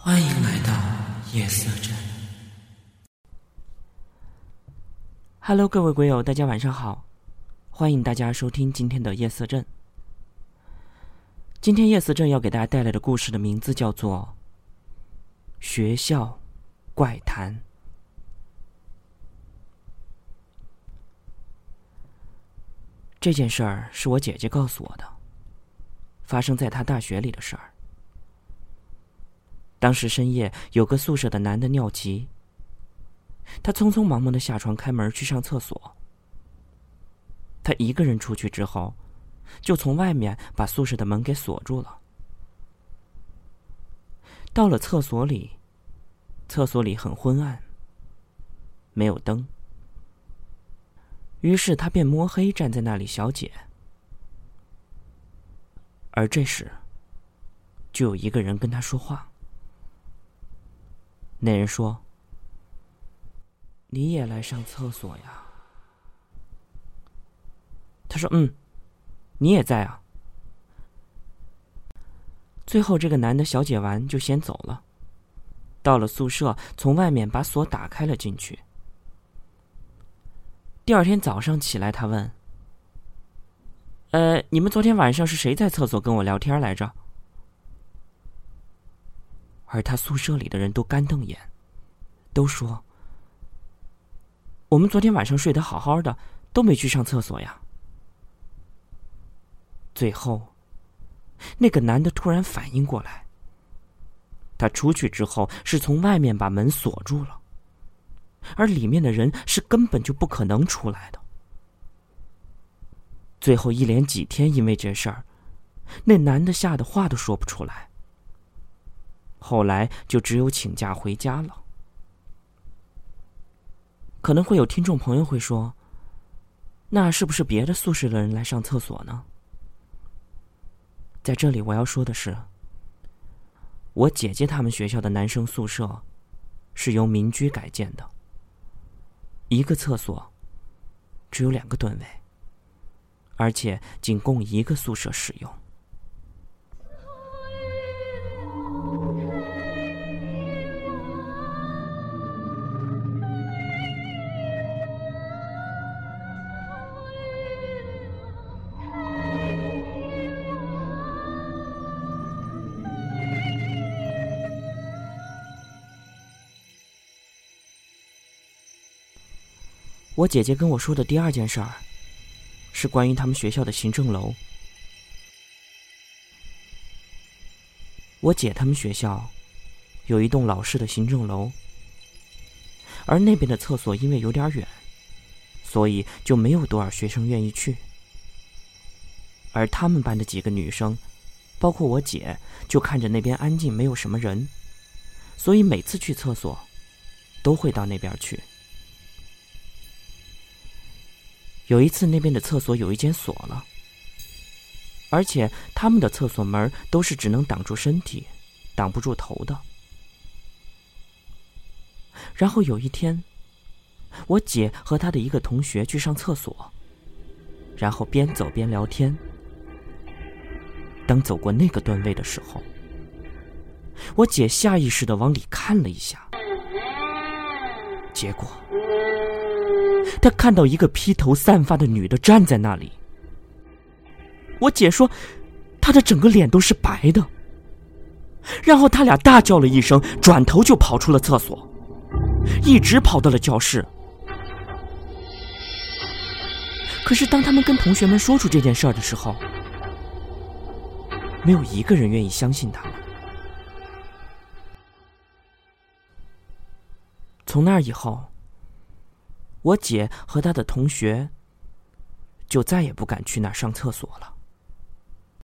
欢迎来到夜色镇。Hello，各位鬼友，大家晚上好！欢迎大家收听今天的夜色镇。今天夜色镇要给大家带来的故事的名字叫做《学校怪谈》。这件事儿是我姐姐告诉我的，发生在她大学里的事儿。当时深夜，有个宿舍的男的尿急，他匆匆忙忙的下床开门去上厕所。他一个人出去之后，就从外面把宿舍的门给锁住了。到了厕所里，厕所里很昏暗，没有灯。于是他便摸黑站在那里小解。而这时，就有一个人跟他说话。那人说：“你也来上厕所呀？”他说：“嗯，你也在啊。”最后，这个男的小解完就先走了，到了宿舍，从外面把锁打开了进去。第二天早上起来，他问：“呃，你们昨天晚上是谁在厕所跟我聊天来着？”而他宿舍里的人都干瞪眼，都说：“我们昨天晚上睡得好好的，都没去上厕所呀。”最后，那个男的突然反应过来，他出去之后是从外面把门锁住了，而里面的人是根本就不可能出来的。最后一连几天，因为这事儿，那男的吓得话都说不出来。后来就只有请假回家了。可能会有听众朋友会说：“那是不是别的宿舍的人来上厕所呢？”在这里我要说的是，我姐姐他们学校的男生宿舍是由民居改建的，一个厕所只有两个蹲位，而且仅供一个宿舍使用。我姐姐跟我说的第二件事儿，是关于他们学校的行政楼。我姐他们学校有一栋老式的行政楼，而那边的厕所因为有点远，所以就没有多少学生愿意去。而他们班的几个女生，包括我姐，就看着那边安静，没有什么人，所以每次去厕所都会到那边去。有一次，那边的厕所有一间锁了，而且他们的厕所门都是只能挡住身体，挡不住头的。然后有一天，我姐和她的一个同学去上厕所，然后边走边聊天。当走过那个段位的时候，我姐下意识的往里看了一下，结果。他看到一个披头散发的女的站在那里。我姐说，她的整个脸都是白的。然后他俩大叫了一声，转头就跑出了厕所，一直跑到了教室。可是当他们跟同学们说出这件事儿的时候，没有一个人愿意相信他们。从那以后。我姐和她的同学就再也不敢去那儿上厕所了。